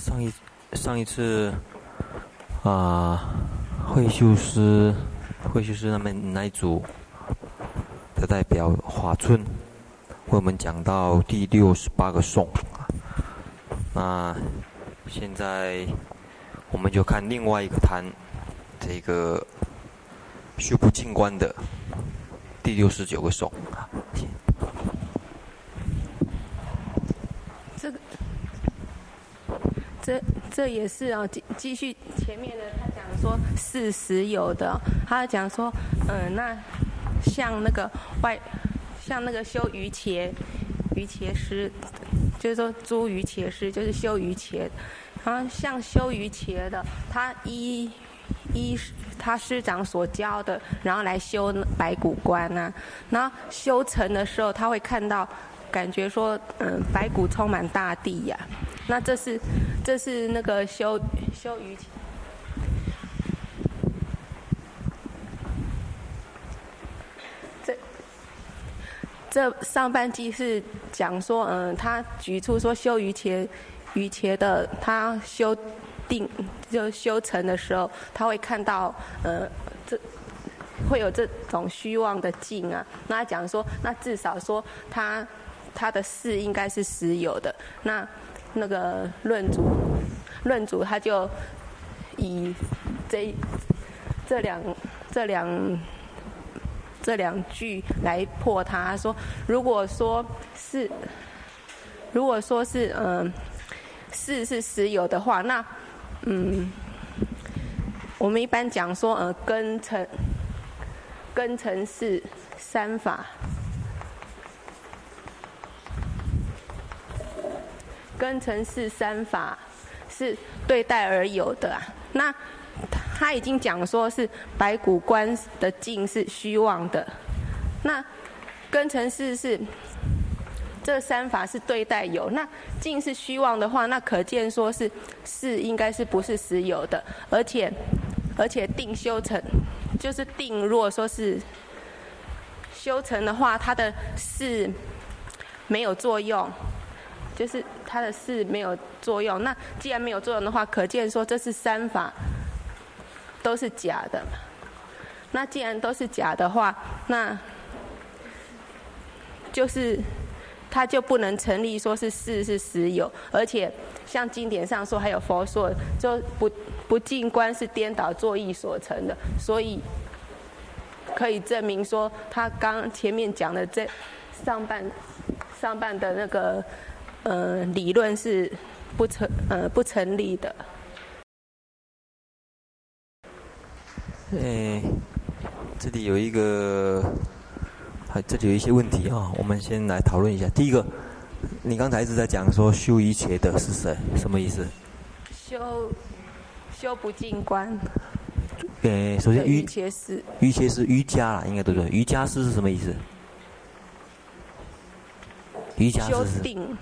上一上一次啊，慧修师慧修师他们那一组的代表华春为我们讲到第六十八个颂啊，那现在我们就看另外一个坛，这个修不净观的第六十九个颂啊。这也是啊，继继续前面的他讲说事实有的，他讲说，嗯，那像那个外，像那个修瑜伽，瑜伽师，就是说诸瑜伽师就是修瑜伽，然后像修瑜伽的，他依依他师长所教的，然后来修白骨观啊，然后修成的时候他会看到，感觉说，嗯，白骨充满大地呀、那这是，这是那个修修瑜伽。这这上半句是讲说，嗯，他举出说修瑜伽瑜伽的，他修定就修成的时候，他会看到，呃，这会有这种虚妄的境啊。那讲说，那至少说他他的事应该是实有的。那那个论主，论主他就以这这两这两这两句来破他，说，如果说是如果说是嗯事是实有的话，那嗯我们一般讲说呃根尘根尘是三法。根尘是三法，是对待而有的啊。那他已经讲说是白骨观的境是虚妄的。那根尘是是这三法是对待有，那境是虚妄的话，那可见说是是应该是不是实有的，而且而且定修成就是定，如果说是修成的话，它的是没有作用。就是它的事没有作用，那既然没有作用的话，可见说这是三法都是假的。那既然都是假的话，那就是它就不能成立说是事是实有，而且像经典上说，还有佛说，就不不净观是颠倒作意所成的，所以可以证明说，他刚前面讲的这上半上半的那个。呃，理论是不成呃不成立的。哎，这里有一个，还这里有一些问题啊、哦，我们先来讨论一下。第一个，你刚才一直在讲说修一切的是谁？什么意思？修修不进观。哎，首先瑜伽师，瑜伽师瑜伽啦，应该对不对？瑜伽师是什么意思？瑜伽师是。定。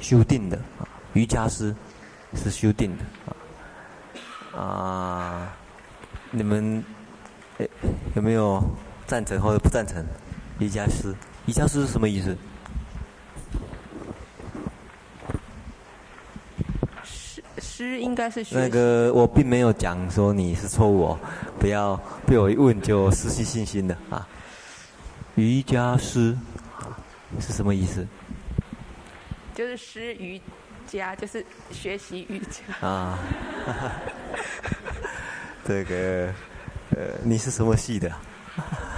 修定的啊，瑜伽师是修定的啊，啊，你们诶有没有赞成或者不赞成瑜伽师？瑜伽师是什么意思？师师应该是那个我并没有讲说你是错误哦，不要被我一问就失去信心的啊。瑜伽师是什么意思？就是师瑜伽，就是学习瑜伽啊。这个呃，你是什么系的？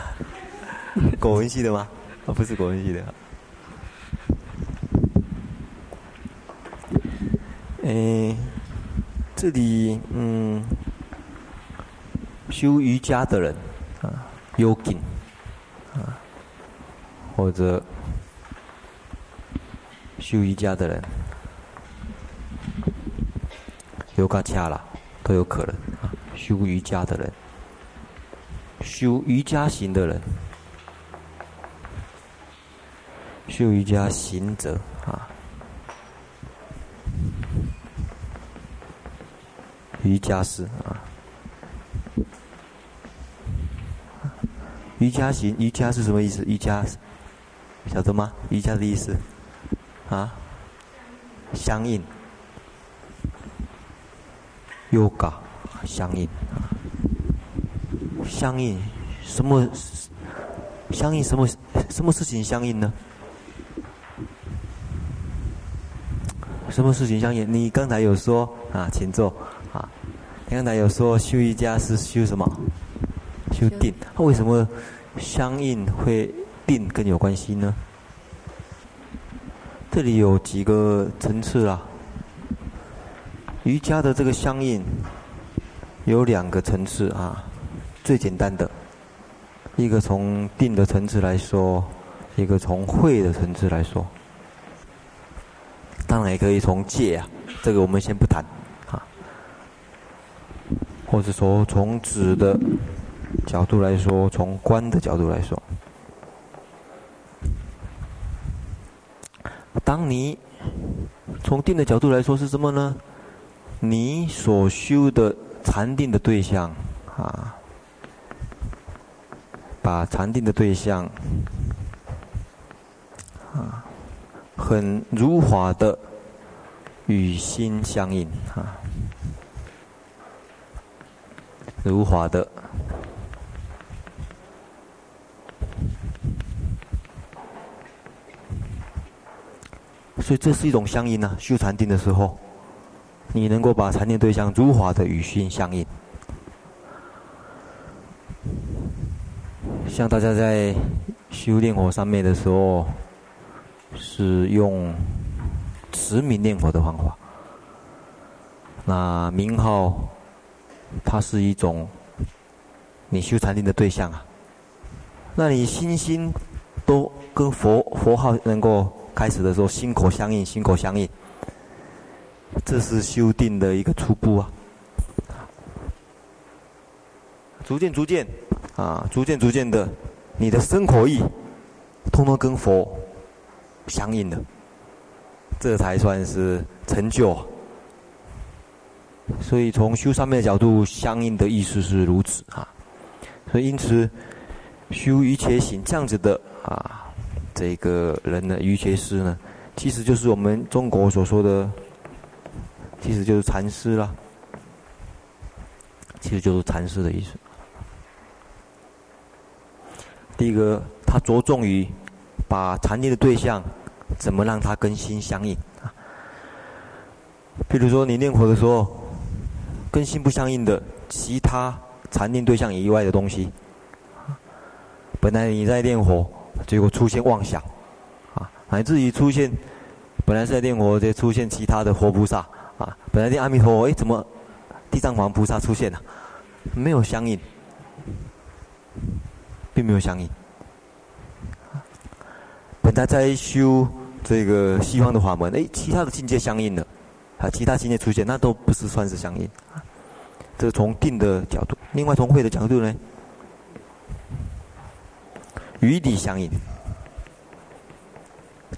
国文系的吗？啊、不是国文系的。哎，这里嗯，修瑜伽的人啊有劲啊，或者。修瑜伽的人，瑜伽家了都有可能啊。修瑜伽的人，修瑜伽行的人，修瑜伽行者啊。瑜伽师啊，瑜伽行，瑜伽是什么意思？瑜伽晓得吗？瑜伽的意思。啊，相应，yoga 相应，相应什么？相应什么？什么事情相应呢？什么事情相应？你刚才有说啊，请坐啊。你刚才有说修瑜伽是修什么？修定。为什么相应会定更有关系呢？这里有几个层次啊。瑜伽的这个相应有两个层次啊，最简单的，一个从定的层次来说，一个从慧的层次来说，当然也可以从戒啊，这个我们先不谈啊，或者说从止的角度来说，从观的角度来说，当你从定的角度来说是什么呢？你所修的禅定的对象，啊，把禅定的对象，啊，很如法的与心相应，啊，如法的，所以这是一种相应啊，修禅定的时候。你能够把禅定对象如法的与心相应，像大家在修炼火上面的时候，是用持名念佛的方法。那名号，它是一种你修禅定的对象啊。那你心心都跟佛佛号能够开始的时候，心口相应，心口相应。这是修定的一个初步啊，逐渐逐渐，啊，逐渐逐渐的，你的身口意，通通跟佛相应的，这才算是成就。所以从修上面的角度，相应的意思是如此啊。所以因此，修一切行这样子的啊，这个人的瑜伽师呢，其实就是我们中国所说的。其实就是禅师了，其实就是禅师的意思。第一个，他着重于把禅定的对象怎么让它跟心相应啊。比如说，你念佛的时候，跟心不相应的其他禅定对象以外的东西，本来你在念佛，结果出现妄想，啊，乃至于出现本来是在念佛，就出现其他的活菩萨。啊，本来念阿弥陀佛，哎，怎么地藏王菩萨出现了，没有相应，并没有相应。本来在修这个西方的法门，哎，其他的境界相应了，啊，其他境界出现，那都不是算是相应。这从定的角度，另外从慧的角度呢，与理相应，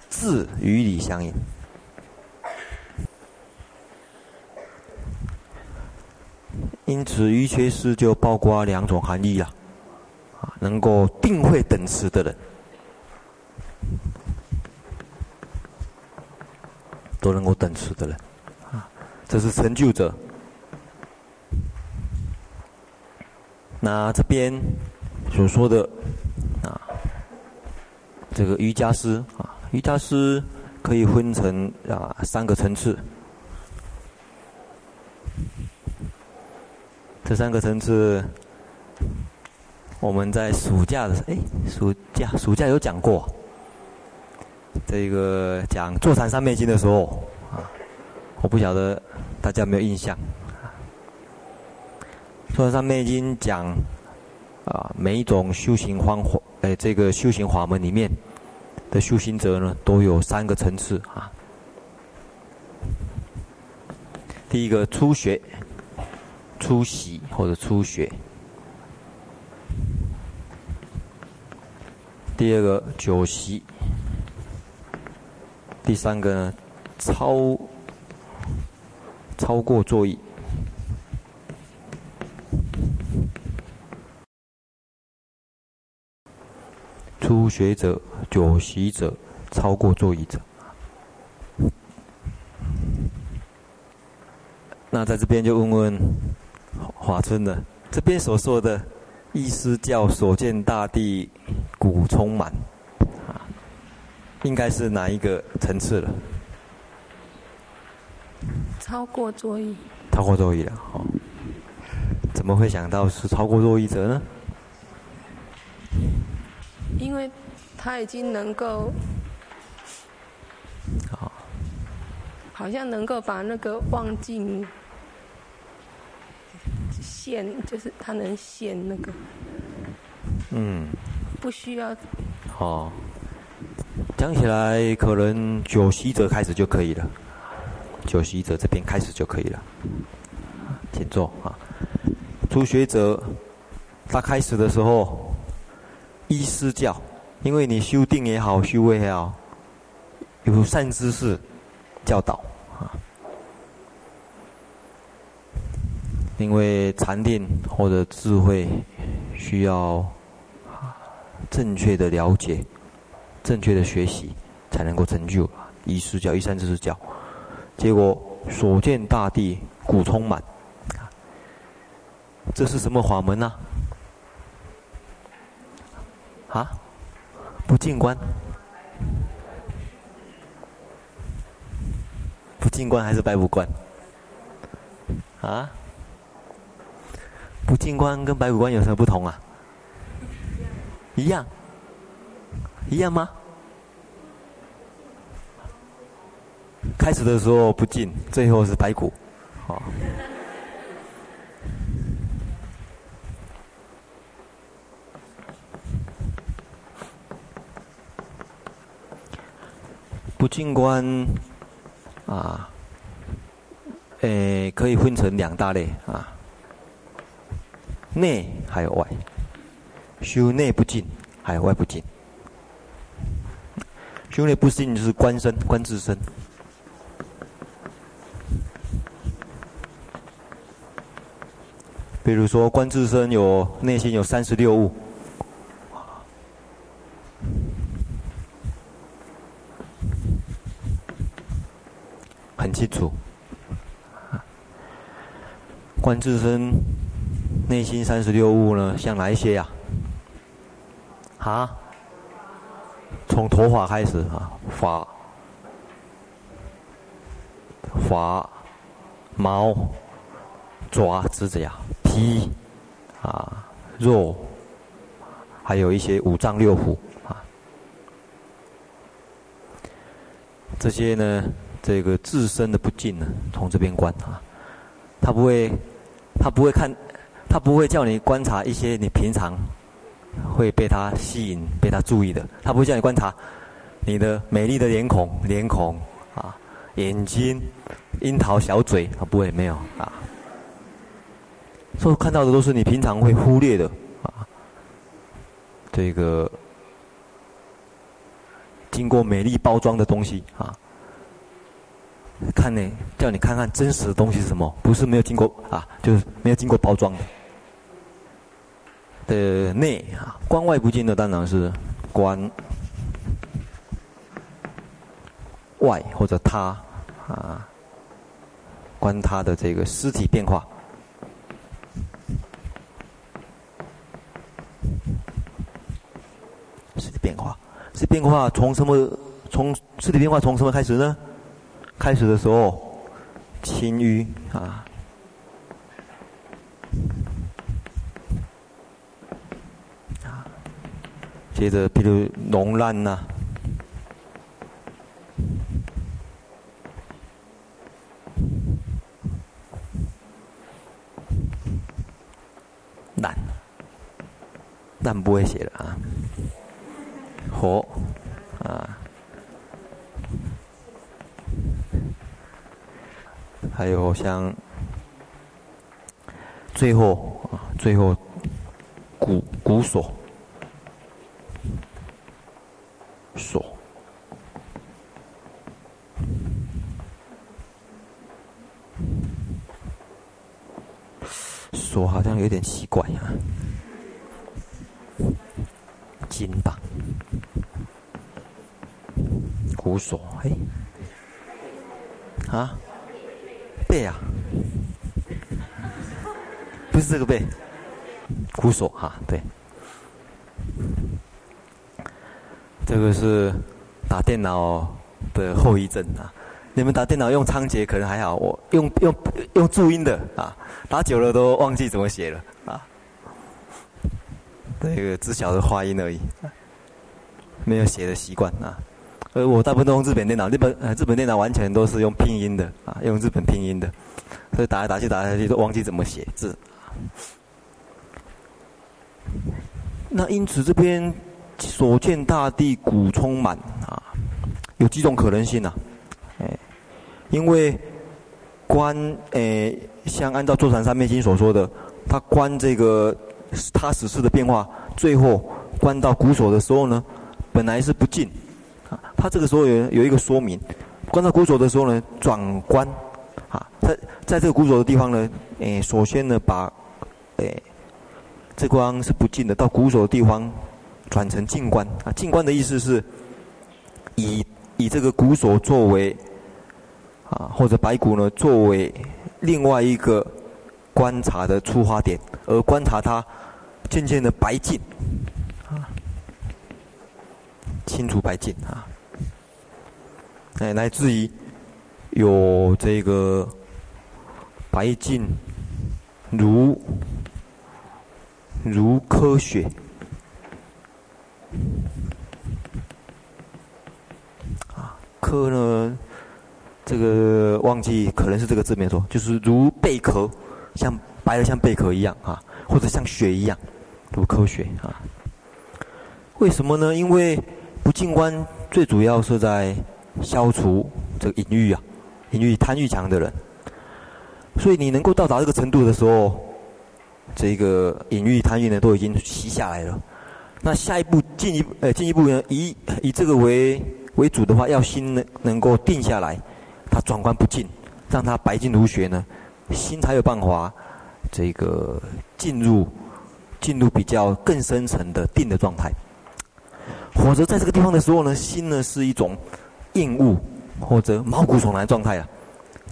字与理相应。因此，瑜伽师就包括两种含义了，啊，能够定会等持的人，都能够等持的人，啊，这是成就者。那这边所说的啊，这个瑜伽师啊，瑜伽师可以分成啊三个层次。这三个层次，我们在暑假的哎，暑假暑假有讲过。这个讲坐禅三昧经的时候啊，我不晓得大家有没有印象。坐禅三昧经讲啊，每一种修行方法，哎，这个修行法门里面的修行者呢，都有三个层次啊。第一个初学。初习或者初学，第二个久习，第三个呢，超超过座椅，初学者、久习者、超过座椅者。那在这边就问问华春了，这边所说的意思叫所见大地古充满，啊，应该是哪一个层次了？超过作意。超过作意了，哦。怎么会想到是超过作意者呢？因为他已经能够，好，好像能够把那个望境现，就是他能现那个，嗯，不需要。好，讲起来可能九习者开始就可以了，九习者这边开始就可以了，请坐啊。初学者，他开始的时候，依师教，因为你修定也好，修慧也好，有善知识教导啊。因为禅定或者智慧需要正确的了解、正确的学习，才能够成就。依师教，依善知识教，结果所见大地古充满。这是什么法门呢？啊？不进关？不进关还是白骨关？啊？不进关跟白骨关有什么不同啊？一样？一样吗？开始的时候不进，最后是白骨，好。不净观啊，诶，可以分成两大类啊，内还有外，修内不净，还有外不净。修内不净就是观身，观自身。比如说观自身有内心有三十六物。很清楚，观自身内心三十六物呢，像哪一些呀？啊？从头发开始啊，发、发、毛、爪、指甲、皮啊、肉，还有一些五脏六腑啊，这些呢？这个自身的不净呢，从这边观啊，他不会，他不会看，他不会叫你观察一些你平常会被他吸引、被他注意的，他不会叫你观察你的美丽的脸孔、脸孔啊、眼睛、樱桃小嘴，他不会没有啊，所以看到的都是你平常会忽略的啊，这个经过美丽包装的东西啊。看呢，叫你看看真实的东西是什么，不是没有经过啊，就是没有经过包装的。的内啊，观外不净的当然是观外或者他啊，观他的这个尸体变化，尸体变化，尸体变化从什么？从尸体变化从什么开始呢？开始的时候，轻淤啊，啊，接着比如脓烂呐，烂，烂不会写了啊，火，啊。还有像最后啊，最后鼓鼓锁锁。锁好像有点奇怪啊，金吧，鼓锁哎，啊。背啊，不是这个背，鼓手哈，对。这个是打电脑的后遗症啊！你们打电脑用仓颉可能还好，我用用用注音的啊，打久了都忘记怎么写了啊。这个只晓得发音而已，没有写的习惯啊。呃，我大部分都用日本电脑，日本呃日本电脑完全都是用拼音的啊，用日本拼音的，所以打来打去打来打去都忘记怎么写字。那因此这边。所见大地古充满啊，有几种可能性呢？哎，因为观诶，像按照《坐禅三昧经》所说的，他观这个他十事的变化，最后观到鼓手的时候呢，本来是不净他这个时候有有一个说明，观察鼓手的时候呢，转观啊，在在这个鼓手的地方呢，诶，首先呢，把诶这光是不净的，到鼓手的地方。转成静观啊，静观的意思是以以这个鼓手作为啊，或者白骨呢作为另外一个观察的出发点，而观察它渐渐的白净，清楚白净啊，哎，来自于有这个白净如如科学。啊，壳呢？这个忘记，可能是这个字没错，就是如贝壳，像白的像贝壳一样啊，或者像雪一样，如科学啊。为什么呢？因为不净观最主要是在消除这个淫欲啊，淫欲贪欲强的人。所以你能够到达这个程度的时候，这个淫欲贪欲呢都已经息下来了。那下一步进一步，呃，进一步呢，以以这个为为主的话，要心能能够定下来，他转观不净，让他白净如雪呢，心才有办法这个进入进入比较更深层的定的状态。或者在这个地方的时候呢，心呢是一种厌恶或者毛骨悚然状态啊，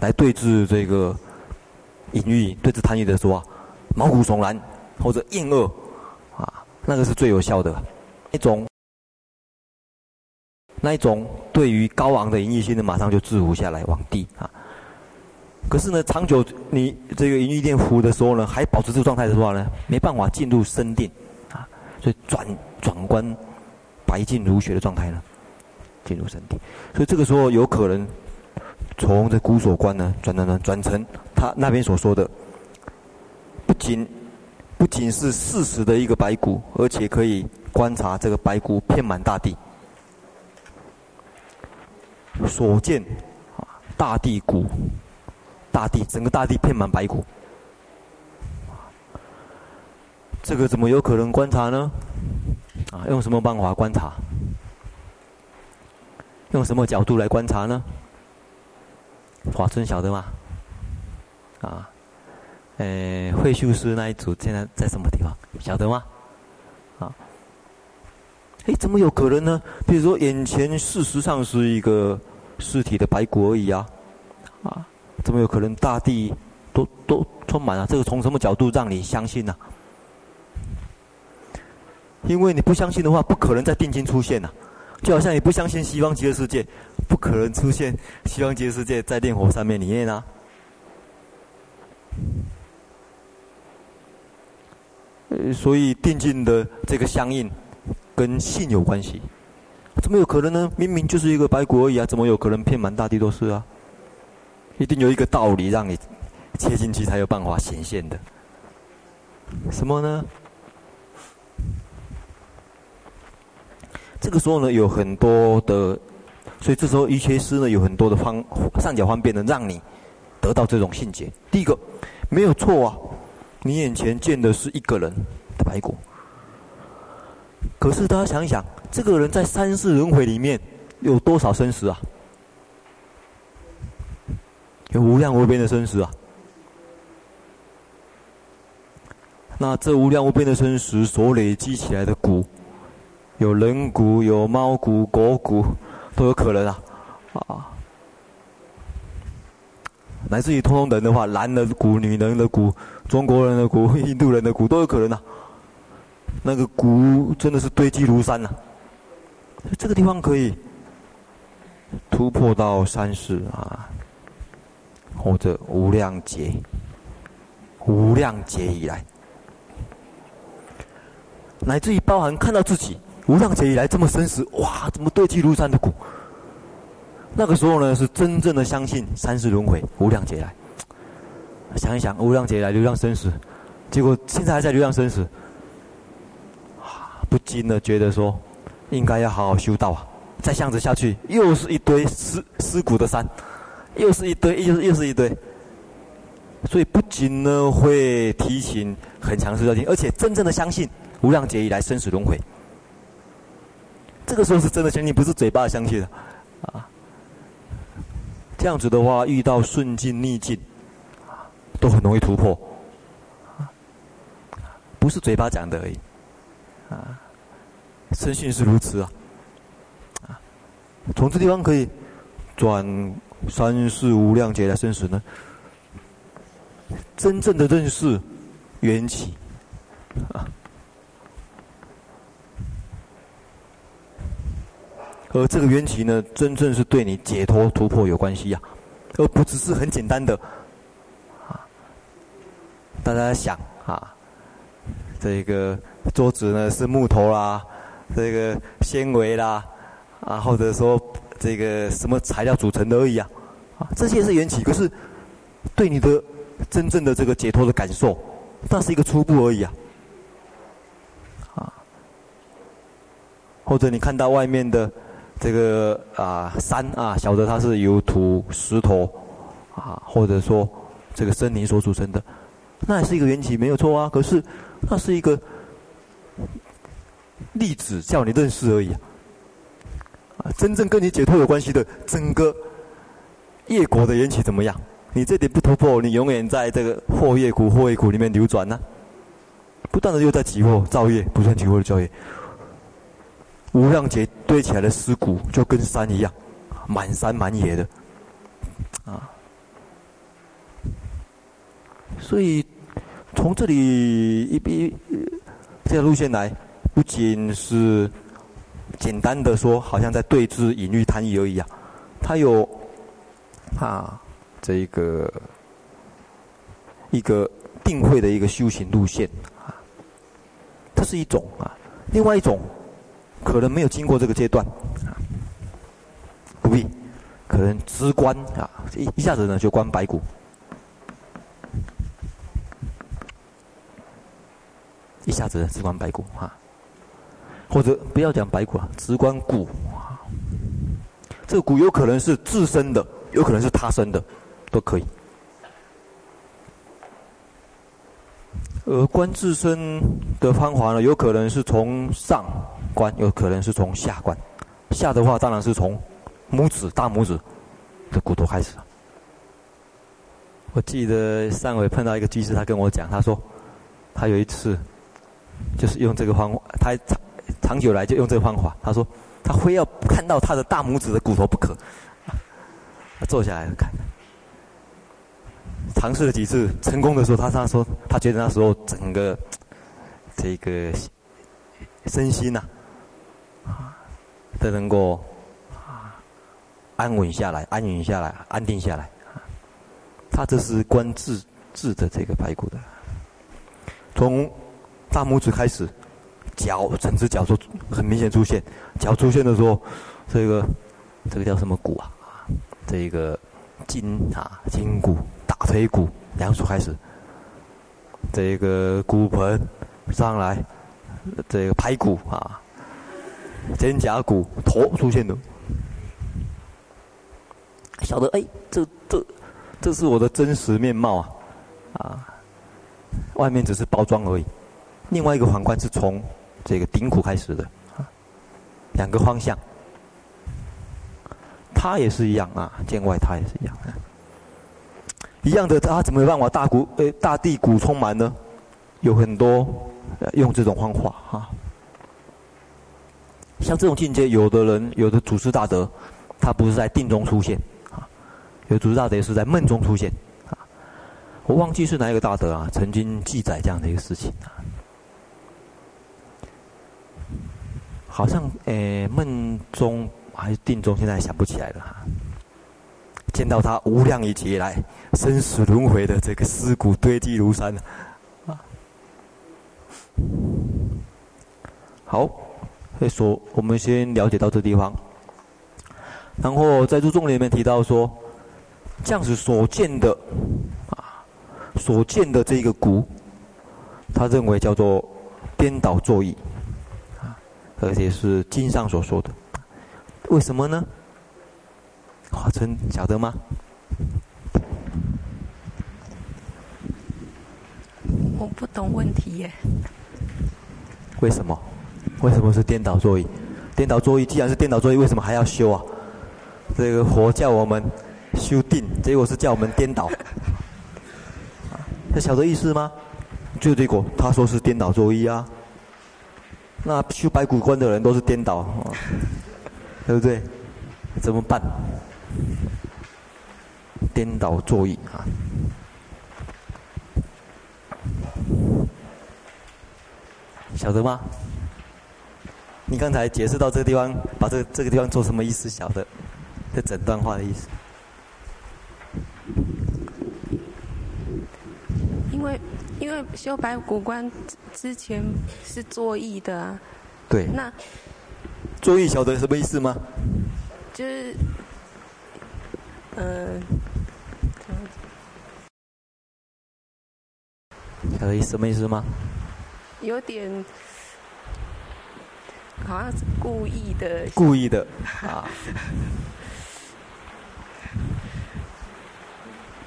来对治这个淫欲、对治贪欲的时候啊，毛骨悚然或者厌恶啊。那个是最有效的，一种，那一种对于高昂的淫欲心呢，马上就制服下来，往低啊。可是呢，长久你这个淫欲念服的时候呢，还保持这个状态的话呢，没办法进入深定啊，所以转转观白净如雪的状态呢，进入身体。所以这个时候有可能从这鼓手观呢，转转转转成他那边所说的，不仅。不仅是事实的一个白骨，而且可以观察这个白骨遍满大地。所见啊，大地骨，大地整个大地遍满白骨。这个怎么有可能观察呢？啊，用什么办法观察？用什么角度来观察呢？华春晓得吗？啊？呃，慧秀师那一组现在在什么地方？晓得吗？啊，哎，怎么有可能呢？比如说，眼前事实上是一个尸体的白骨而已啊，啊，怎么有可能大地都都充满了？这个从什么角度让你相信呢？因为你不相信的话，不可能在定金出现呐。就好像你不相信西方极乐世界，不可能出现西方极乐世界在炼火上面里面啊。所以定境的这个相应，跟信有关系，怎么有可能呢？明明就是一个白骨而已啊，怎么有可能遍满大地都是啊？一定有一个道理让你切进去才有办法显现的。什么呢？这个时候呢，有很多的，所以这时候瑜伽师呢，有很多的方善巧方便的让你得到这种信解。第一个，没有错啊。你眼前见的是一个人的白骨，可是大家想一想，这个人在三世轮回里面有多少生死啊？有无量无边的生死啊！那这无量无边的生死所累积起来的骨，有人骨、有猫骨、狗骨，都有可能啊！啊，乃至于通通人的话，男的骨、女人的骨、中国人的骨、印度人的骨都有可能啊。那个骨真的是堆积如山呐、这个地方可以突破到三世啊，或者无量劫、无量劫以来，乃至于包含看到自己无量劫以来这么生死，哇，怎么堆积如山的骨？那个时候呢，是真正的相信三世轮回、无量劫来。想一想，无量劫来流浪生死，结果现在还在流浪生死，不禁的觉得说，应该要好好修道啊！再这样子下去，又是一堆尸尸骨的山，又是一堆，又是又是一堆。所以不仅呢会提醒很强势的心，而且真正的相信无量劫以来生死轮回。这个时候是真的相信，不是嘴巴相信的。啊。这样子的话，遇到顺境逆境，都很容易突破，不是嘴巴讲的而已，啊，深信是如此啊，啊，从这地方可以转三世无量劫来生死呢，真正的认识缘起，啊，而这个缘起呢，真正是对你解脱突破有关系呀，而不只是很简单的。啊大家想啊，这个桌子呢是木头啦，这个纤维啦，啊，或者说这个什么材料组成的而已啊，啊，这些是缘起，可是对你的真正的这个解脱的感受，那是一个初步而已啊，啊，或者你看到外面的这个啊山啊，晓得它是由土、石头啊，或者说这个森林所组成的。那也是一个缘起，没有错啊。可是，那是一个例子，叫你认识而已啊。真正跟你解脱有关系的，整个业果的缘起怎么样？你这点不突破，你永远在这个惑业苦、惑业苦里面流转呢、不断的又在起惑造业，不断起惑的造业。无量劫堆起来的尸骨，就跟山一样，满山满野的，啊。所以，从这里一笔这条路线来，不仅是简单的说，好像在对治淫欲贪欲而已啊，它有啊这一个一个定慧的一个修行路线啊，这是一种啊，另外一种可能没有经过这个阶段，不必，可能直观啊，一一下子呢就观白骨。一下子直观白骨哈，或者不要讲白骨啊，直观骨啊。这个骨有可能是自身的，有可能是他生的，都可以。而观自身的方法呢，有可能是从上关，有可能是从下关。下的话，当然是从拇指、大拇指的骨头开始。我记得上回碰到一个居士，他跟我讲，他说他有一次。就是用这个方法，他长长久来就用这个方法。他说，他非要看到他的大拇指的骨头不可。他坐下来看，尝试了几次，成功的时候，他他说，他觉得那时候整个这个身心呐，都能够安稳下来，安稳下来，安定下来。他这是观自自的这个排骨的，从。大拇指开始，脚整只脚都很明显出现。脚出现的时候，这个这个叫什么骨啊？这个筋啊，筋骨、大腿骨两手开始。这个骨盆上来，这个排骨啊，肩胛骨头出现的，晓得哎，这这这是我的真实面貌啊！啊，外面只是包装而已。另外一个皇冠是从这个顶骨开始的，两个方向，它也是一样啊，见外它也是一样，啊，一样的，它怎么有办法大骨呃大地骨充满呢？有很多用这种方法啊，像这种境界，有的人有的祖师大德，他不是在定中出现啊，有主持大德是在梦中出现啊，我忘记是哪一个大德啊，曾经记载这样的一个事情啊。好像诶，梦中还是定中，现在想不起来了哈。见到他无量以劫来生死轮回的这个尸骨堆积如山啊。好，所我们先了解到这地方。然后在注重里面提到说，这样子所见的啊，所见的这个骨，他认为叫做颠倒作意。而且是经上所说的，为什么呢？华晨晓得吗？我不懂问题耶。为什么？为什么是颠倒作意？颠倒作意既然是颠倒作意，为什么还要修啊？这个佛叫我们修定，结果是叫我们颠倒。他晓得意思吗？就这个，他说是颠倒作意啊。那修白骨观的人都是颠倒，对不对？怎么办？颠倒作意啊！晓得吗？你刚才解释到这个地方，把这个这个地方做什么意思？晓得？这整段话的意思？因为。因为修白骨观之前是作意的啊。对。那作意晓得什么意思吗？就是，呃，晓得意什么意思吗？有点，好像是故意的。故意的 啊。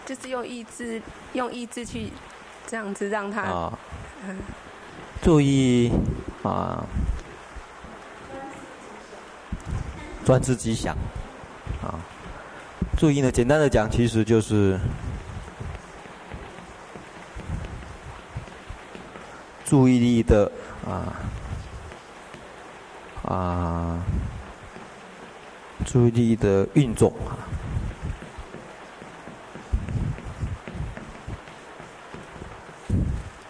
就是用意志，用意志去。这样子让他啊，注意啊，专自己想啊。注意呢，简单的讲，其实就是注意力的啊啊，注意力的运作啊。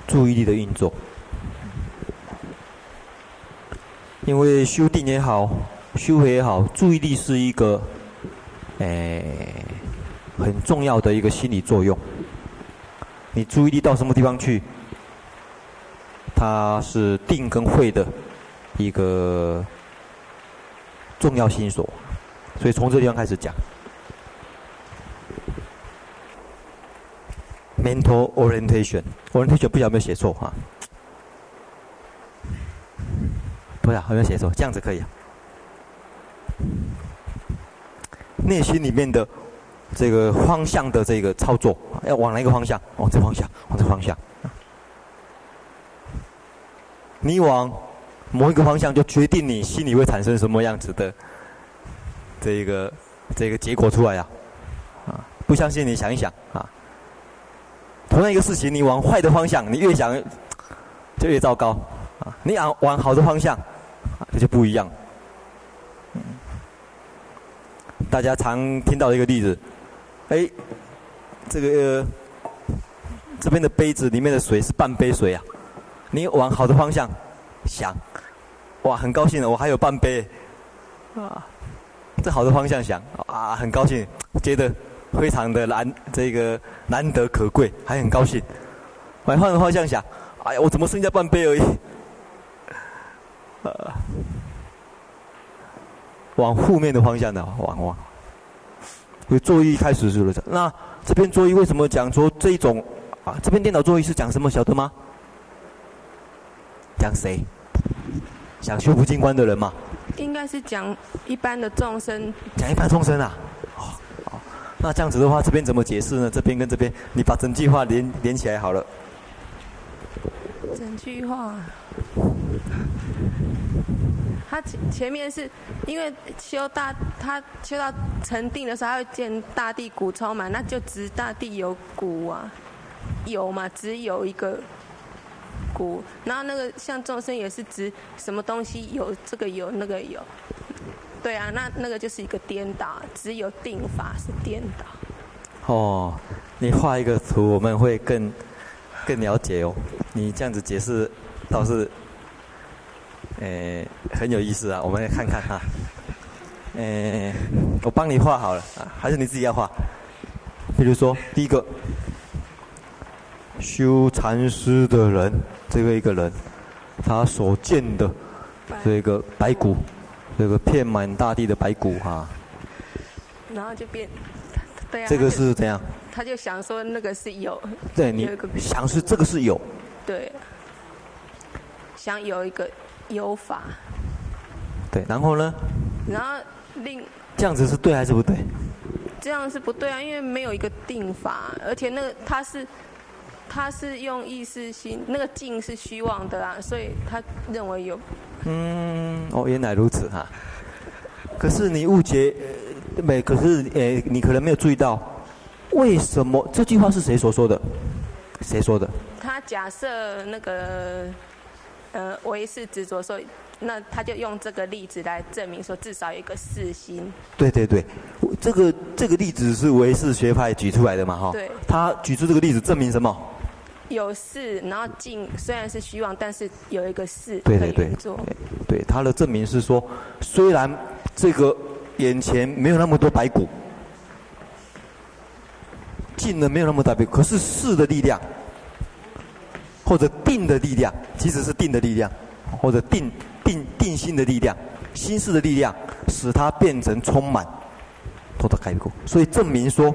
注意力的运作，因为修定也好，修慧也好，注意力是一个，诶，很重要的一个心理作用。你注意力到什么地方去，它是定跟慧的一个重要心所。所以从这地方开始讲。Mental orientation，orientation 不晓得有没有写错哈？不知道有没有写错？这样子可以啊。内心里面的这个方向的这个操作，要往哪一个方向？往这方向，往这方向。你往某一个方向，就决定你心里会产生什么样子的这个这个结果出来呀？啊，不相信你想一想啊。同样一个事情，你往坏的方向，你越想就越糟糕啊！你往往好的方向，这就不一样。大家常听到一个例子，哎，这个、呃、这边的杯子里面的水是半杯水啊，你往好的方向想，哇，很高兴的，我还有半杯啊！这好的方向想啊，很高兴，觉得。非常的难，这个难得可贵，还很高兴。换换个方向想，哎呀，我怎么剩下半杯而已？呃，往负面的方向的，往往。所以作意开始是不是？那这边作意为什么讲说这一种啊？这边电脑座椅是讲什么？晓得吗？讲谁？讲修不净观的人吗？应该是讲一般的众生。讲一般众生啊。哦那这样子的话，这边怎么解释呢？这边跟这边，你把整句话连连起来好了。整句话，他前前面是因为修大，他修到成定的时候，他会见大地骨充满，那就知大地有骨啊，有嘛，只有一个骨。然后那个像众生也是指什么东西有这个有那个有。对啊，那那个就是一个颠倒，只有定法是颠倒。哦，你画一个图，我们会更更了解哦。你这样子解释倒是，诶，很有意思啊。我们来看看哈。诶，我帮你画好了啊，还是你自己要画？比如说，第一个修禅师的人，这个一个人，他所见的这个白骨，这个遍满大地的白骨哈。然后就变，对啊。这个是怎样？他就想说那个是有。对，你想是这个是有。对。想有一个有法。对，然后呢？然后另。这样子是对还是不对？这样是不对啊，因为没有一个定法，而且那个他是，他是用意识心，那个境是虚妄的啊，所以他认为有。嗯，哦，原来如此哈。可是你误解，没？可是诶，你可能没有注意到，为什么这句话是谁所说的？谁说的？他假设那个，呃，唯是执着说。那他就用这个例子来证明说，至少有一个四心。对对对，这个这个例子是唯识学派举出来的嘛？哈。对。他举出这个例子证明什么？有事，然后境虽然是虚妄，但是有一个事对对对。对，对，他的证明是说，虽然这个眼前没有那么多白骨，尽了没有那么大白骨，可是事的力量，或者定的力量，其实是定的力量，或者定。定定心的力量，心事的力量，使它变成充满，偷偷开过，所以证明说，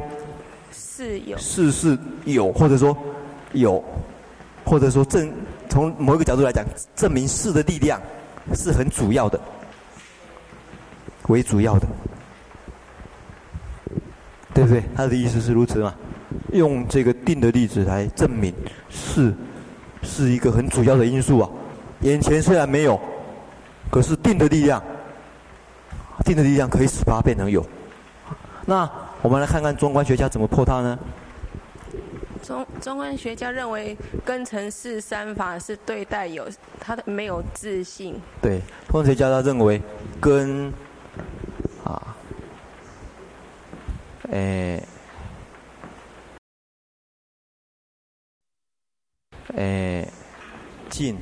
是有，是是有，或者说有，或者说证从某一个角度来讲，证明识的力量是很主要的，为主要的，对不对？他的意思是如此嘛？用这个定的例子来证明是是一个很主要的因素啊。眼前虽然没有。可是定的力量，定的力量可以使它变成有。那我们来看看中观学家怎么破它呢？中中观学家认为根尘世三法是对待有，他的没有自信。对，中观学家他认为根啊，诶，诶，境。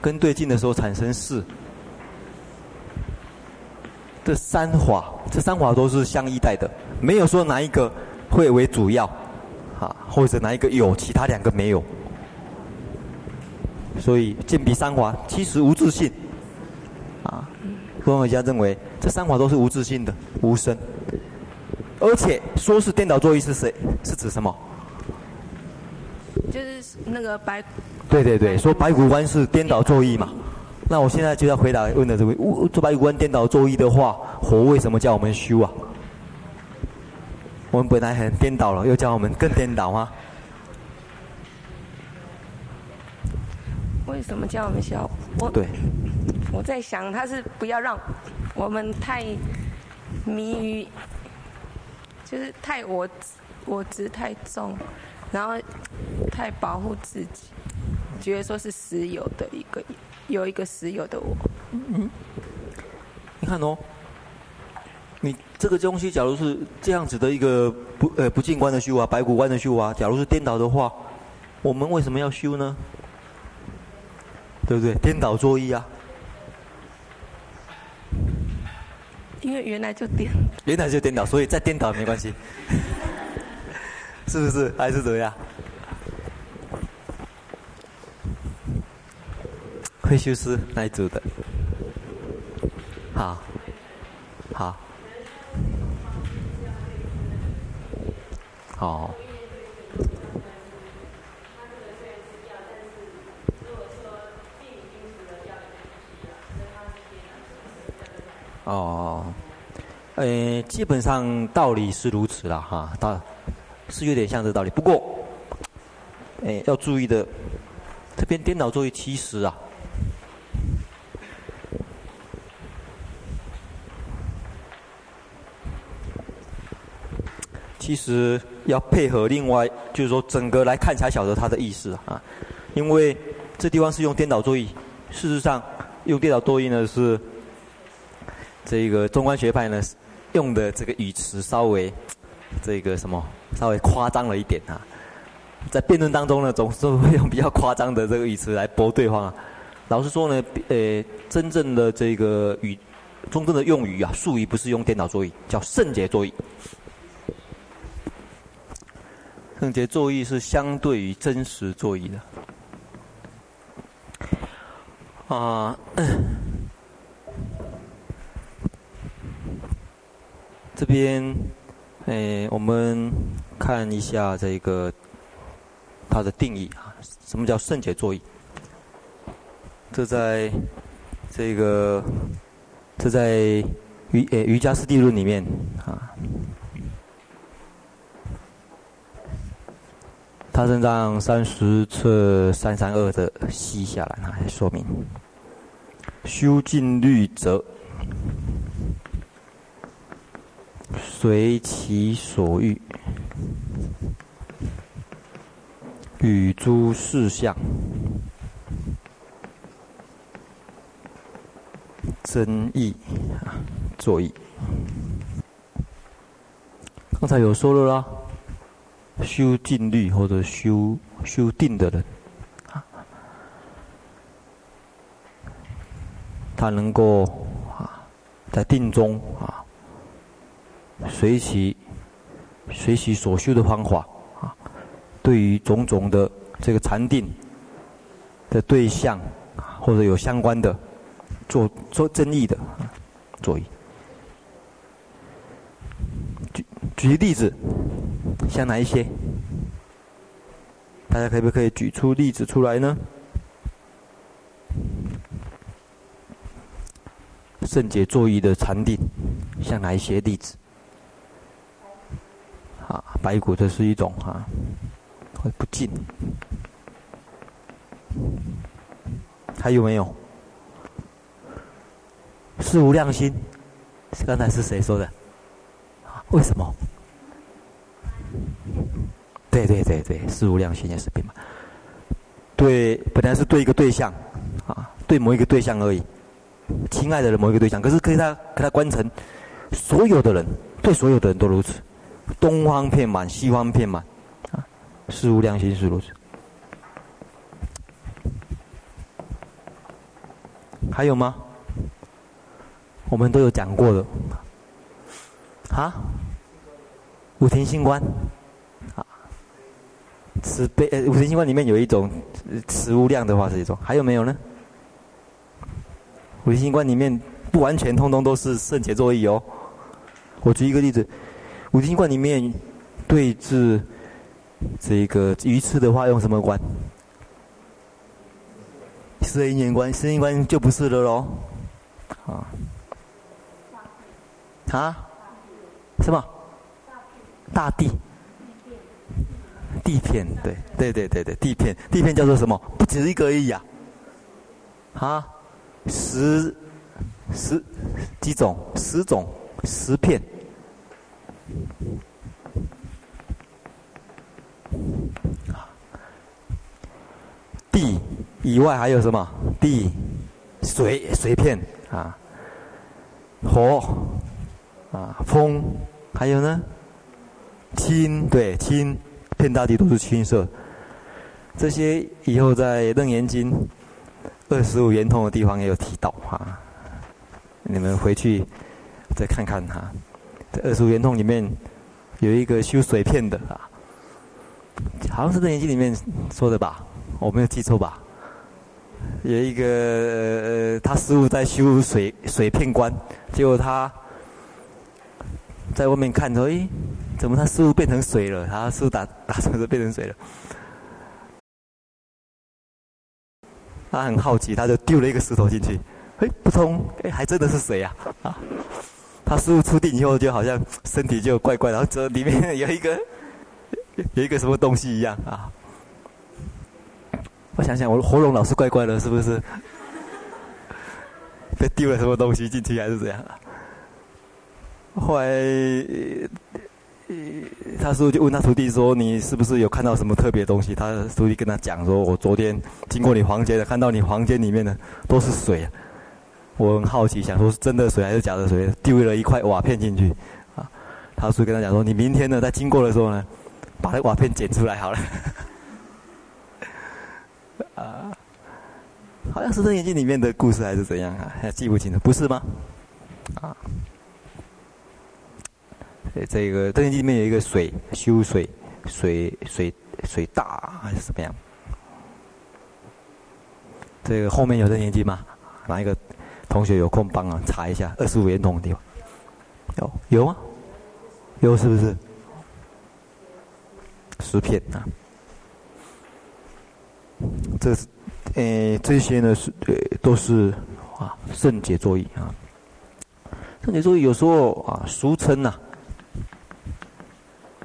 根对境的时候产生识，这三法，这三法都是相依带的，没有说哪一个会为主要，啊，或者哪一个有，其他两个没有。所以见彼三华其实无自信，啊，中观学家认为这三法都是无自信的，无生，而且说是颠倒作意是谁？是指什么？就是那个白。对对对，说白骨观是颠倒作意嘛？那我现在就要回答问的这位：做白骨观颠倒作意的话，佛为什么叫我们修啊？我们本来很颠倒了，又叫我们更颠倒吗？为什么叫我们小？我对，我在想，他是不要让我们太迷于，就是太我我执太重，然后太保护自己。觉得说是实有的一个，有一个实有的我。嗯，你看哦，你这个东西，假如是这样子的一个不呃不净观的修啊，白骨观的修啊，假如是颠倒的话，我们为什么要修呢？对不对？颠倒作意啊。因为原来就颠。原来就颠倒，所以再颠倒没关系。是不是？还是怎么样？会修师那一组的，好，好，好。哦，呃，基本上道理是如此了哈，道是有点像这道理。不过，哎，要注意的，这边颠倒作意其实啊。其实要配合另外，就是说整个来看才晓得它的意思啊。因为这地方是用颠倒作意，事实上用颠倒作意呢是这个中观学派呢用的这个语词稍微这个什么稍微夸张了一点啊。在辩论当中呢，总是会用比较夸张的这个语词来驳对方啊。老实说呢，呃，真正的这个语，中正的用语啊，术语不是用颠倒作意，叫圣洁作意。圣洁作意是相对于真实作意的啊。这边，诶，我们看一下这个它的定义啊，什么叫圣洁作意？这在这个这在瑜诶瑜伽师地论里面啊。他身上三十册三三二的析下来，来说明：修静虑者，随其所欲，与诸事相，增益作意。刚才有说了啦。修静虑或者修修定的人，啊，他能够啊，在定中啊，随其随其所修的方法啊，对于种种的这个禅定的对象或者有相关的做做增益的作意。举例子。像哪一些？大家可不可以举出例子出来呢？圣洁作意的禅定，像哪一些例子？啊，白骨这是一种啊，会不净。还有没有？事无量心，刚才是谁说的？为什么？对对对对，事无量心也是病嘛。对，本来是对一个对象，啊，对某一个对象而已，亲爱的人某一个对象，可是可以他给他观成所有的人，对所有的人都如此，东方遍满，西方遍满，啊，事无量心是如此。还有吗？我们都有讲过的，啊，五停心观。慈悲，呃，五停心观里面有一种慈无量的话是一种，还有没有呢？五停心观里面不完全通通都是圣洁作意哦。我举一个例子，五停心观里面对峙这个鱼翅的话用什么观？十二因缘观，十二因观就不是了喽。啊？啊？什么？大地。地片，对，对对对对，地片，地片叫做什么？不止一个而已啊！啊，十十几种，十种，十片。地以外还有什么？地、水、水片啊，火啊，风，还有呢？青，对，青。遍大地都是青色，这些以后在《楞严经》二十五圆通的地方也有提到哈，你们回去再看看哈。在二十五圆通里面有一个修水片的啊，好像是《楞严经》里面说的吧？我没有记错吧？有一个呃，他师傅在修水水片观，结果他在外面看着，诶。怎么他师傅变成水了？他师傅打打成是变成水了。他很好奇，他就丢了一个石头进去，哎，不通，哎，还真的是水啊！啊，他师傅出定以后，就好像身体就怪怪，然后这里面有一个有一个什么东西一样啊。我想想，我的喉咙老是怪怪的，是不是？被丢了什么东西进去，还是怎样？后来。他师父就问他徒弟说：“你是不是有看到什么特别东西？”他徒弟跟他讲说：“我昨天经过你房间的，看到你房间里面的都是水。我很好奇，想说是真的水还是假的水？丢了一块瓦片进去，啊，他叔跟他讲说：“你明天呢，在经过的时候呢，把那瓦片捡出来好了。”啊，好像是《楞严经》里面的故事还是怎样啊？还记不清了，不是吗？啊，这个《楞严经》里面有一个水修水水水水大还是怎么样？这个后面有《楞严经》吗？哪一个同学有空帮啊查一下二十五圆筒的地方？有有吗？有是不是？十片啊？这是，诶，这些呢是呃都是啊圣洁作意啊。圣洁作意有时候啊俗称呐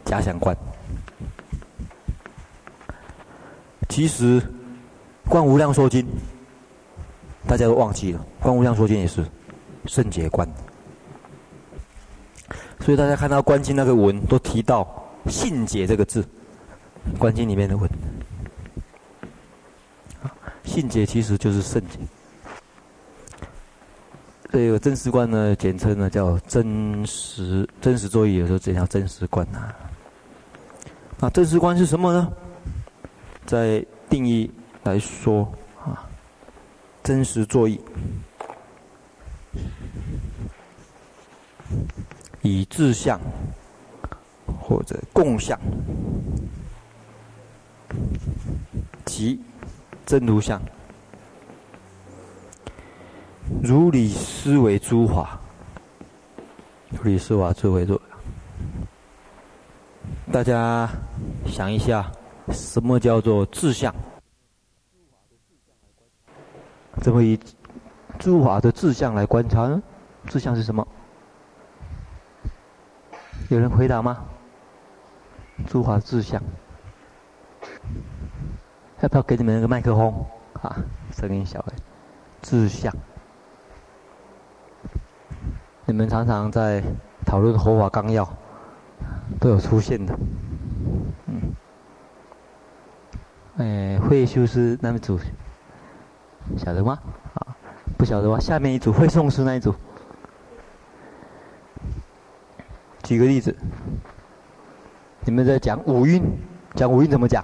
假想观，其实《观无量寿经》大家都忘记了，《观无量寿经》也是圣解观。所以大家看到观经那个文都提到“信解”这个字，观经里面的文，信解其实就是圣解。这个真实观呢，简称呢叫真实真实作意，有时候这叫真实观啊。那真实观是什么呢？在定义来说啊，真实作意。以自相或者共相及真如相，如理思维诸法，如理思维诸为作。大家想一下，什么叫做志向？怎么以诸法的志向来观察呢？志向是什么？有人回答吗？诸法志向，要不要给你们那个麦克风？啊，声音小哎，志向，你们常常在讨论佛法纲要，都有出现的。嗯，哎，会修师那一组，晓得吗？啊，不晓得吗？下面一组会诵师那一组。举个例子，你们在讲五蕴，讲五蕴怎么讲？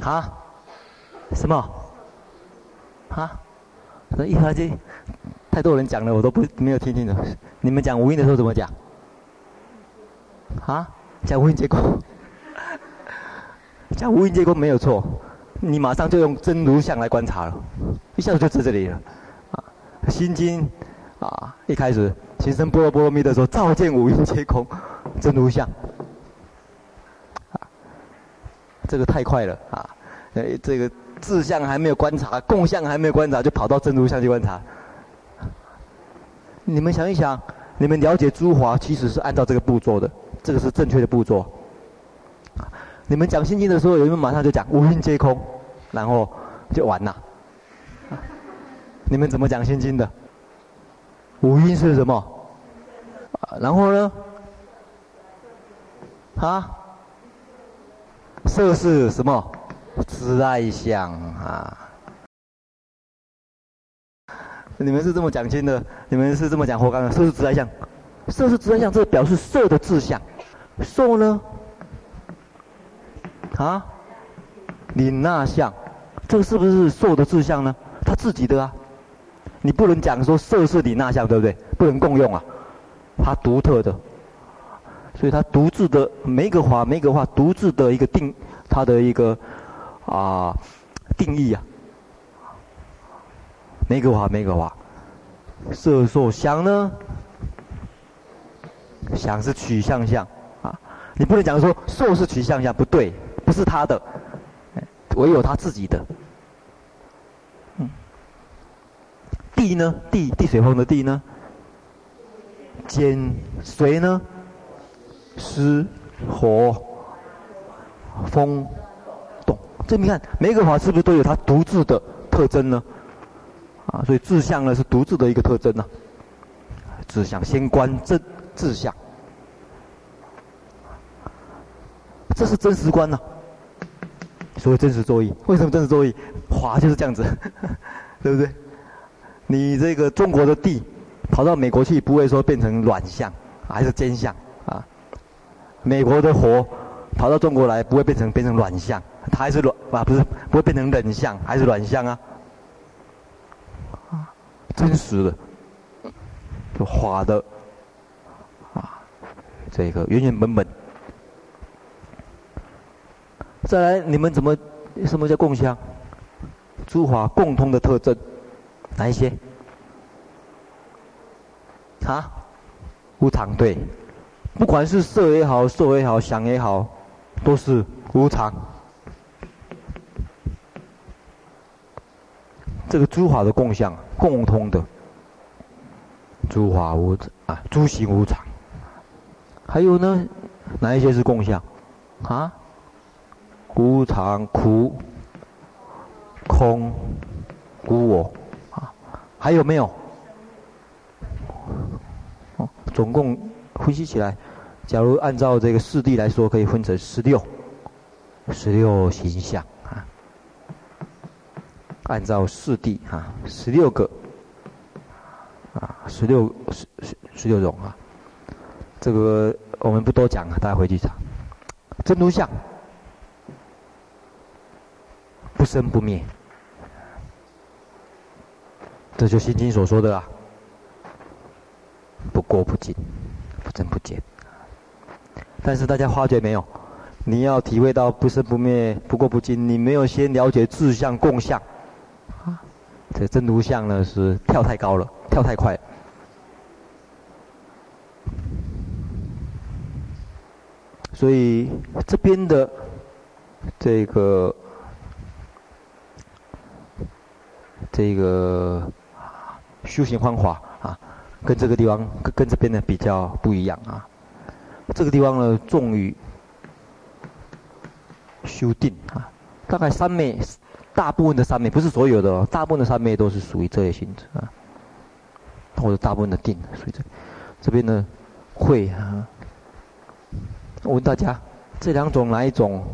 啊？什么？啊？这一合计，太多人讲了，我都不没有听清楚。你们讲五蕴的时候怎么讲？啊？讲五蕴皆空，讲五蕴皆空没有错，你马上就用真如相来观察了，一下子就在这里了。啊，心经啊，一开始。行深般若波罗蜜的时候，照见五蕴皆空，真如相。啊，这个太快了啊！呃，这个自相还没有观察，共相还没有观察，就跑到真如相去观察。你们想一想，你们了解诸法其实是按照这个步骤的，这个是正确的步骤。你们讲心经的时候，有没有马上就讲五蕴皆空，然后就完了？你们怎么讲心经的？五蕴是什么？然后呢？啊？色是什么？自爱相啊！你们是这么讲经的？你们是这么讲活干的？色是自爱相，色是自爱相，这表示色的志向。受呢？啊？你那相，这个是不是受的志向呢？他自己的啊。你不能讲说色是你那相，对不对？不能共用啊，它独特的，所以它独自的每一个法，每一个法独自的一个定，它的一个啊定义啊，每个法每个法，色受想呢，想是取相相啊，你不能讲说受是取相相，不对，不是他的，唯有他自己的。嗯地呢？地地水风的地呢？兼谁呢？湿火风动。这你看，每一个法是不是都有它独自的特征呢？啊，所以自相呢是独自的一个特征呢、啊。自相先观正自相，这是真实观呢、啊。所谓真实作意，为什么真实作意？华就是这样子，对不对？你这个中国的地，跑到美国去，不会说变成软相，还是真相啊？美国的火跑到中国来，不会变成变成软相，它还是软啊？不是不会变成冷相，还是软相啊？啊，真实的，就花的啊，这个原原本本。再来，你们怎么什么叫共相？诸法共通的特征，哪一些？啊？无常对，不管是色也好，受也好，想也好，都是无常。这个诸法的共相，共通的，诸法无啊，诸行无常。还有呢，哪一些是共相？啊？无常、苦、空、无我啊？还有没有？总共分析起来，假如按照这个四谛来说，可以分成十六，十六形象啊。按照四谛啊，十六个啊，十六十十十六种啊。这个我们不多讲了，大家回去查。真如相，不生不灭，这就《心经》所说的啊。不过不净，不增不减。但是大家发觉没有？你要体会到不生不灭、不过不净，你没有先了解自相共相，啊，这真如相呢是跳太高了，跳太快了。所以这边的这个这个修行方法啊。跟这个地方跟跟这边的比较不一样啊，这个地方呢重于修定啊，大概三昧，大部分的三昧不是所有的哦，大部分的三昧都是属于这些性质啊，或者大部分的定属于这，这边呢会啊，我问大家，这两种哪一种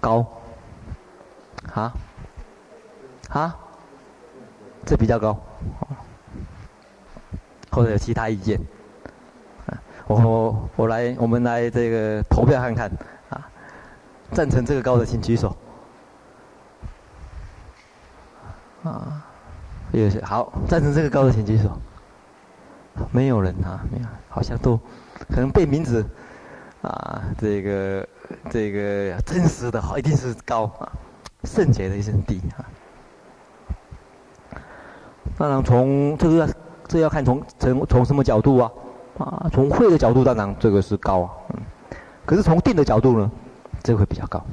高？啊？啊？这比较高。或者有其他意见，我，我我来，我们来这个投票看看，啊，赞成这个高的请举手，啊，也是好，赞成这个高的请举手，没有人啊，没有，好像都可能被名字，啊，这个这个真实的好，一定是高啊，圣洁的一定低啊，当然从这个。这要看从从从什么角度啊？啊，从慧的角度当然这个是高啊，嗯，可是从定的角度呢，这个会比较高。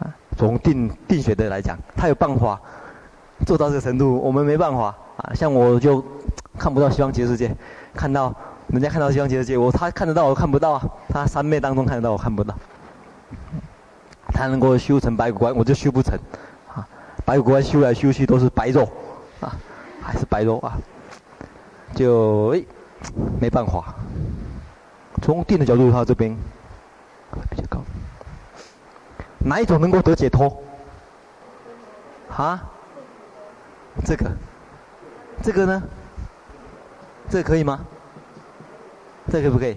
啊，从定定学的来讲，他有办法做到这个程度，我们没办法啊。像我就看不到西方极乐世界，看到人家看到西方极乐世界，我他看得到我看不到啊。他三昧当中看得到我看不到，他能够修成白骨观，我就修不成。啊，白骨观修来修去都是白肉，啊。还是白肉啊，就诶，没办法。从定的角度，他这边比较高。哪一种能够得解脱？啊？这个？这个呢？这个可以吗？这可不可以？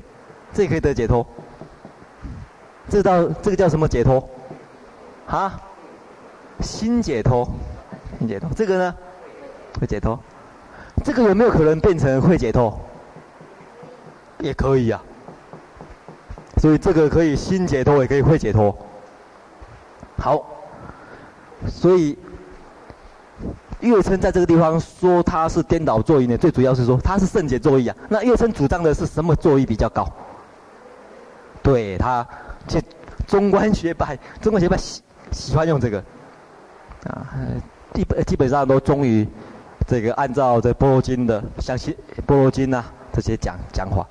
这可以得解脱？这叫这个叫什么解脱？啊？心解脱，心解脱。这个呢？会解脱，这个有没有可能变成会解脱？也可以呀、啊。所以这个可以心解脱，也可以会解脱。好，所以月称在这个地方说它是颠倒作意呢，最主要是说它是圣解作意啊。那月称主张的是什么作意比较高？对他，这中观学派，中观学派喜喜欢用这个啊，基本基本上都忠于。这个按照这《般若经》的，像《般若经》啊这些讲讲话，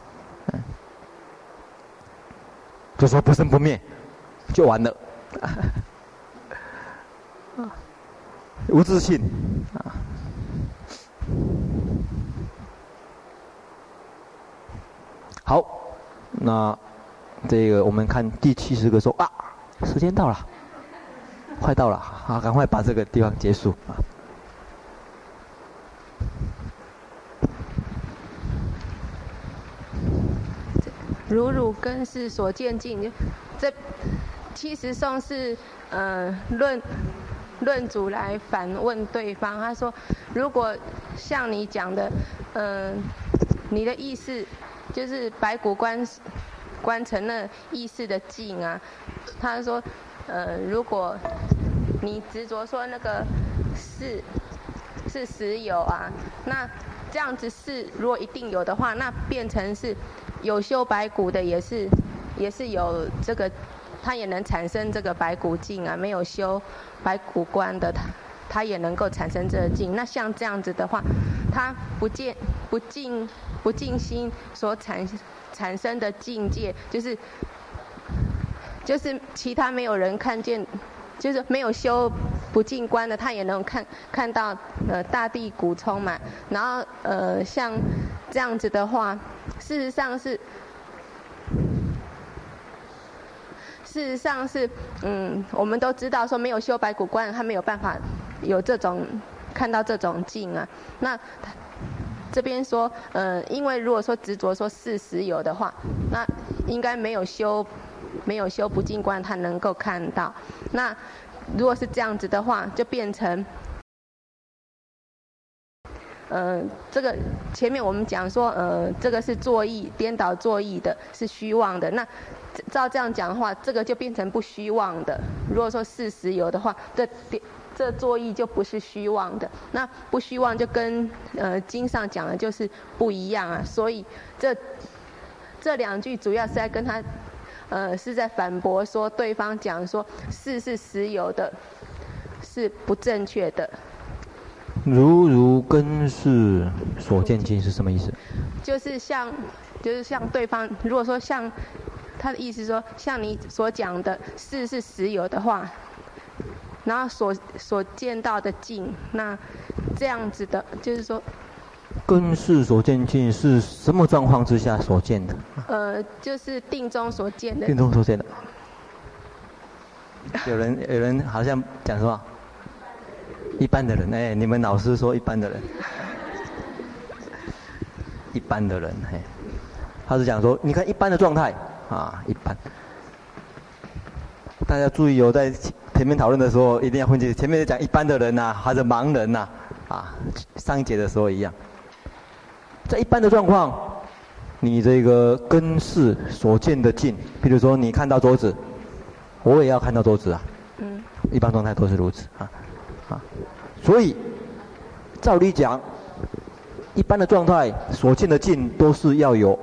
嗯，就说不生不灭，就完了，无自信，啊，好，那这个我们看第七十个说啊，时间到了，快到了，好，赶快把这个地方结束啊。如汝根是所见境，这七十颂是呃论论主来反问对方，他说，如果像你讲的，嗯、你的意思就是白骨观观成了意识的境啊，他说，呃，如果你执着说那个是是实有啊，那这样子是如果一定有的话，那变成是。有修白骨的也是，也是有这个，他也能产生这个白骨境啊。没有修白骨观的他，他也能够产生这个境。那像这样子的话，他不见不净不净心所产产生的境界，就是就是其他没有人看见，就是没有修不净观的，他也能看看到呃大地古充满。然后呃像这样子的话。事实上是，事实上是，嗯，我们都知道说没有修白骨观，他没有办法有这种看到这种境啊。那这边说，呃，因为如果说执着说事实有的话，那应该没有修没有修不净观，他能够看到。那如果是这样子的话，就变成。呃，这个前面我们讲说，呃，这个是作意颠倒作意的，是虚妄的。那照这样讲的话，这个就变成不虚妄的。如果说事实有的话，这这作意就不是虚妄的。那不虚妄就跟呃经上讲的就是不一样啊。所以这这两句主要是在跟他，呃，是在反驳说对方讲说事是实有的，是不正确的。如如根是所见经是什么意思？就是像，就是像对方，如果说像他的意思说，像你所讲的是是实有的话，然后所所见到的境，那这样子的，就是说，根世所见境是什么状况之下所见的？呃，就是定中所见的。定中所见的。有人有人好像讲什么？一般的人，哎，你们老师说一般的人，一般的人，嘿，他是讲说，你看一般的状态啊，一般。大家注意哦，在前面讨论的时候，一定要分清，前面讲一般的人呐，还是盲人呐，啊，上一节的时候一样。在一般的状况，你这个根视所见的境，比如说你看到桌子，我也要看到桌子啊。嗯。一般状态都是如此啊。啊，所以照理讲，一般的状态所见的境都是要有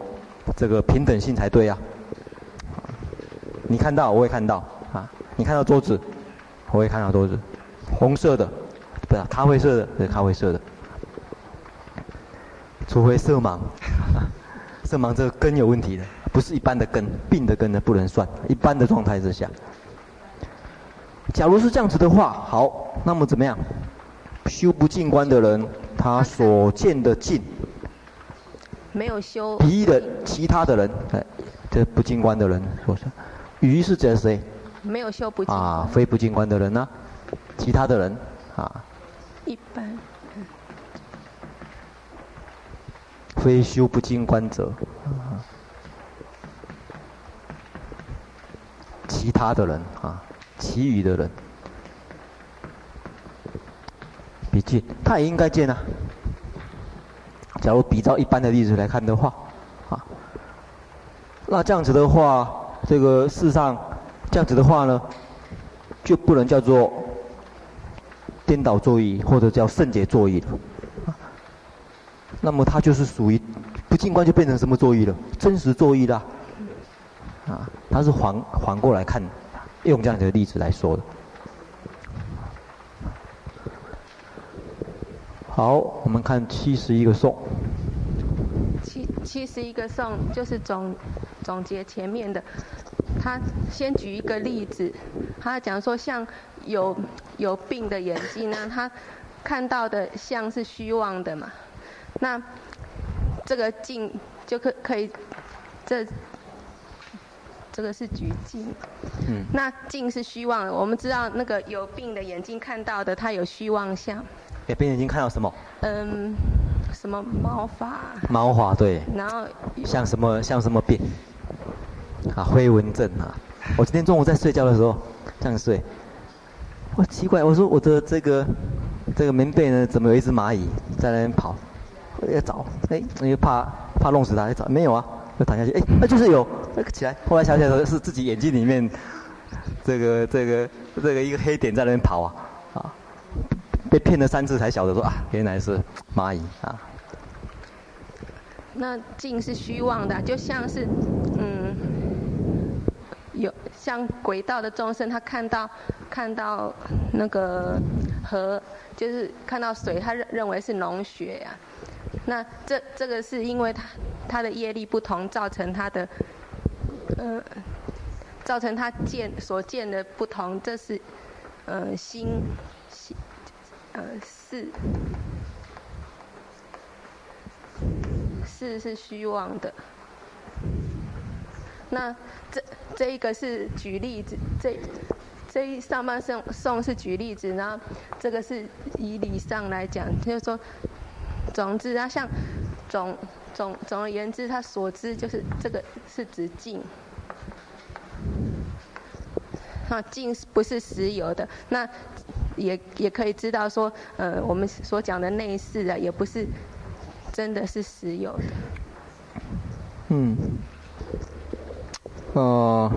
这个平等性才对啊。你看到，我也看到啊。你看到桌子，我也看到桌子，红色的，不是咖啡色的，是咖啡色的。除非色盲，色盲这个根有问题的，不是一般的根，病的根呢不能算。一般的状态之下。假如是这样子的话，好，那么怎么样？修不进观的人，他所见的境，没有修。别的其他的人，哎，这不进观的人说是，余是指谁？没有修不净。啊，非不净观的人呢？其他的人，啊。一般。嗯、非修不净观者，啊，其他的人啊。其余的人，比见，他也应该见啊。假如比照一般的例子来看的话，啊，那这样子的话，这个世上这样子的话呢，就不能叫做颠倒作意，或者叫圣解作意了。那么它就是属于不净观，就变成什么作意了？真实作意了。啊，它是反反过来看。用这样的例子来说的。好，我们看七十一个颂。七七十一个颂就是总总结前面的。他先举一个例子，他讲说像有有病的眼睛呢，他看到的像是虚妄的嘛。那这个镜就可可以这。这个是举镜，嗯，那镜是虚妄的。我们知道那个有病的眼睛看到的，它有虚妄相。有病眼睛看到什么？嗯，什么毛发？毛发对。然后像什么像什么病？啊，灰蚊症啊。我今天中午在睡觉的时候这样睡，我奇怪，我说我的这个这个棉被呢，怎么有一只蚂蚁在那边跑？我要找，哎，我又怕怕弄死它，找没有啊，就躺下去，哎，那就是有，那起来。后来想起来是自己眼睛里面这个这个这个一个黑点在那边跑啊，啊，被骗了三次才晓得说啊，原来是蚂蚁啊。那镜是虚妄的，就像是嗯，有像鬼道的众生，他看到看到那个河，就是看到水，他认认为是龙血呀、那这这个是因为他他的业力不同，造成他的，呃，造成他见所见的不同，这是，呃，心，呃，是，是是虚妄的。那这这一个是举例子，这这一上半颂颂是举例子，然后这个是以理上来讲，就是说。总之，啊，像总总总而言之，他所知就是这个是指境。啊，境不是石油的，那也也可以知道说，呃，我们所讲的内饰啊，也不是真的是石油的。嗯。呃，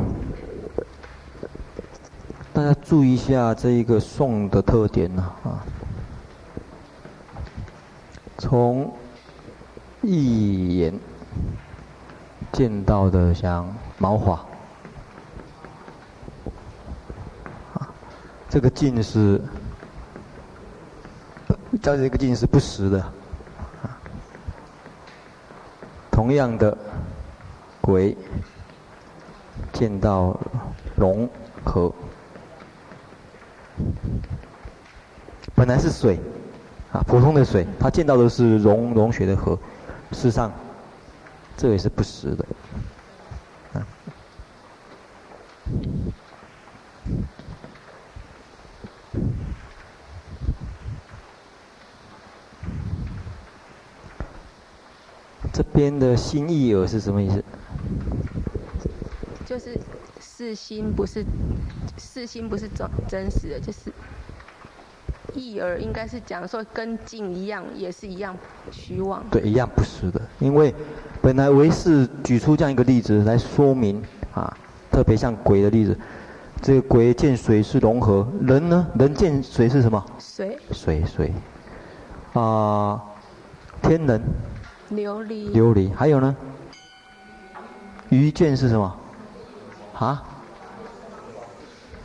大家注意一下这一个颂的特点呢，啊。从一眼见到的像毛发，这个境是，叫这个境是不实的，同样的，鬼见到龙河，本来是水。啊，普通的水，他见到的是融融雪的河，事实上，这也是不实的。边的心意耳是什么意思？就是四心不是四心不是真真实的，就是。意耳应该是讲说跟境一样，也是一样虚妄。对，一样不是的。因为本来唯识举出这样一个例子来说明啊，特别像鬼的例子，这个鬼见水是融合，人呢，人见水是什么？水。水水。啊，天人。琉璃。琉璃。还有呢？鱼见是什么？啊？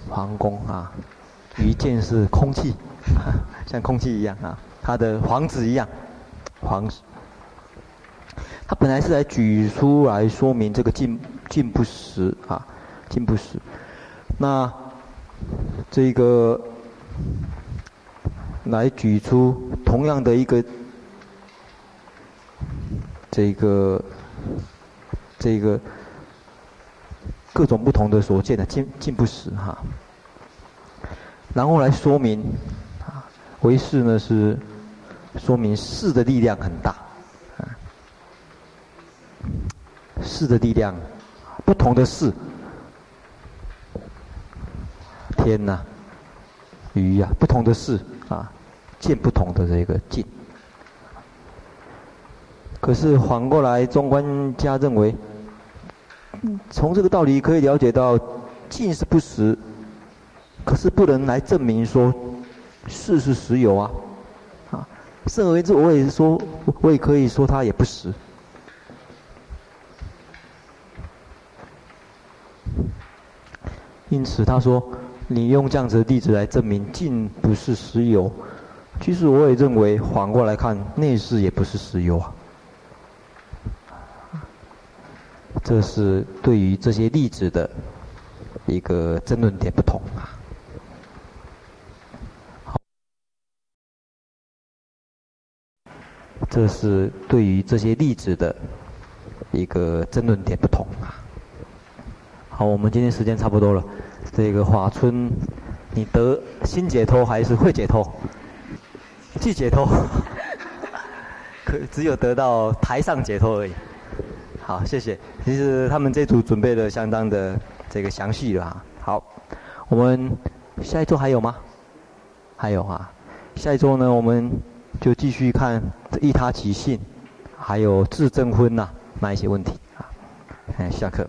皇宫啊。鱼见是空气。像空气一样啊，他的房子一样，房子。他本来是来举出来说明这个进进不实啊，进不实。那这个来举出同样的一个这个这个各种不同的所见的境境不实哈，然后来说明。唯识呢是说明识的力量很大，啊，识的力量不同的事，天呐、鱼呀、不同的事啊，见不同的这个境。可是反过来，中观家认为，从这个道理可以了解到，进是不实，可是不能来证明说。事是实有啊，啊，甚而言之，我也是说，我也可以说它也不实。因此，他说，你用这样子的例子来证明进不是石油，其实我也认为反过来看，内视也不是石油啊。这是对于这些例子的一个争论点不同啊。这是对于这些例子的一个争论点不同啊。好，我们今天时间差不多了。这个华春，你得心解脱还是会解脱？既解脱，可只有得到台上解脱而已。好，谢谢。其实他们这组准备的相当的这个详细了。好，我们下一周还有吗？还有啊，下一周呢，我们就继续看这依他其信，还有自证婚呐、那一些问题啊。哎，下课。